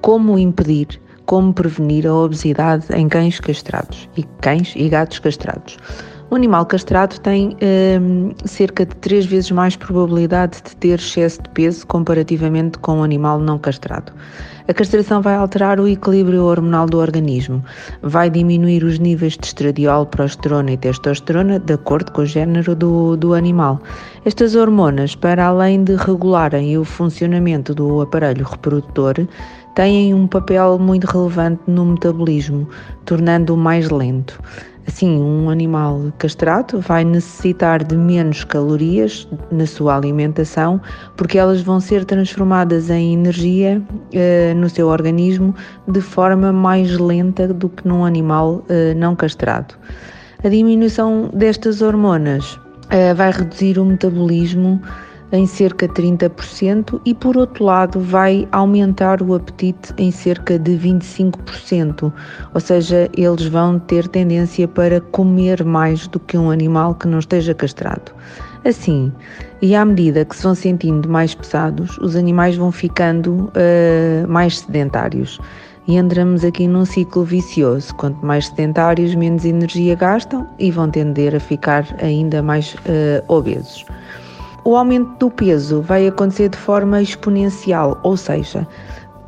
Como impedir, como prevenir a obesidade em cães castrados e cães e gatos castrados. Um animal castrado tem hum, cerca de 3 vezes mais probabilidade de ter excesso de peso comparativamente com um animal não castrado. A castração vai alterar o equilíbrio hormonal do organismo, vai diminuir os níveis de estradiol, progesterona e testosterona de acordo com o género do, do animal. Estas hormonas, para além de regularem o funcionamento do aparelho reprodutor, têm um papel muito relevante no metabolismo, tornando-o mais lento. Assim, um animal castrado vai necessitar de menos calorias na sua alimentação, porque elas vão ser transformadas em energia eh, no seu organismo de forma mais lenta do que num animal eh, não castrado. A diminuição destas hormonas eh, vai reduzir o metabolismo em cerca de 30% e, por outro lado, vai aumentar o apetite em cerca de 25%, ou seja, eles vão ter tendência para comer mais do que um animal que não esteja castrado. Assim, e à medida que se vão sentindo mais pesados, os animais vão ficando uh, mais sedentários. E entramos aqui num ciclo vicioso. Quanto mais sedentários, menos energia gastam e vão tender a ficar ainda mais uh, obesos. O aumento do peso vai acontecer de forma exponencial, ou seja,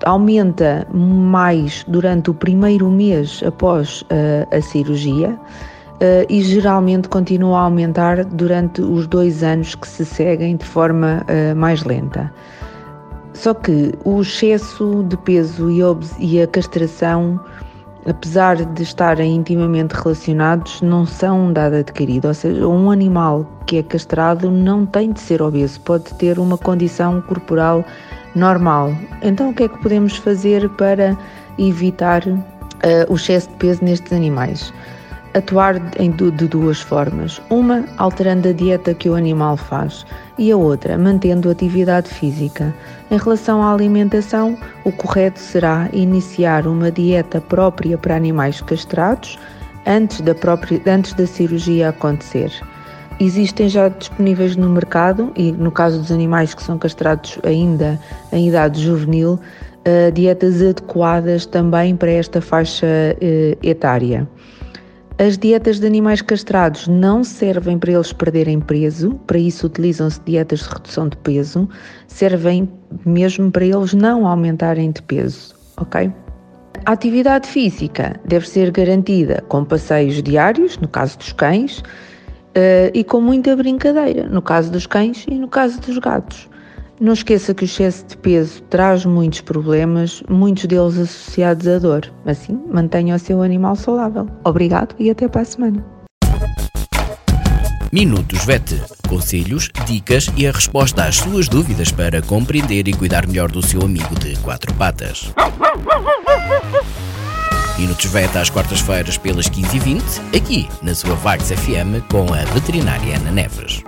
aumenta mais durante o primeiro mês após uh, a cirurgia uh, e geralmente continua a aumentar durante os dois anos que se seguem de forma uh, mais lenta. Só que o excesso de peso e, e a castração apesar de estarem intimamente relacionados, não são um dado adquirido. Ou seja, um animal que é castrado não tem de ser obeso, pode ter uma condição corporal normal. Então, o que é que podemos fazer para evitar uh, o excesso de peso nestes animais? Atuar de duas formas. Uma, alterando a dieta que o animal faz, e a outra, mantendo atividade física. Em relação à alimentação, o correto será iniciar uma dieta própria para animais castrados antes da, própria, antes da cirurgia acontecer. Existem já disponíveis no mercado, e no caso dos animais que são castrados ainda em idade juvenil, uh, dietas adequadas também para esta faixa uh, etária. As dietas de animais castrados não servem para eles perderem peso, para isso utilizam-se dietas de redução de peso, servem mesmo para eles não aumentarem de peso, ok? A atividade física deve ser garantida com passeios diários, no caso dos cães, eh, e com muita brincadeira, no caso dos cães e no caso dos gatos. Não esqueça que o excesso de peso traz muitos problemas, muitos deles associados à dor. Assim, mantenha o seu animal saudável. Obrigado e até para a semana. Minutos VET. Conselhos, dicas e a resposta às suas dúvidas para compreender e cuidar melhor do seu amigo de quatro patas. Minutos VET às quartas-feiras pelas 15h20, aqui na sua Vagos FM com a veterinária Ana Neves.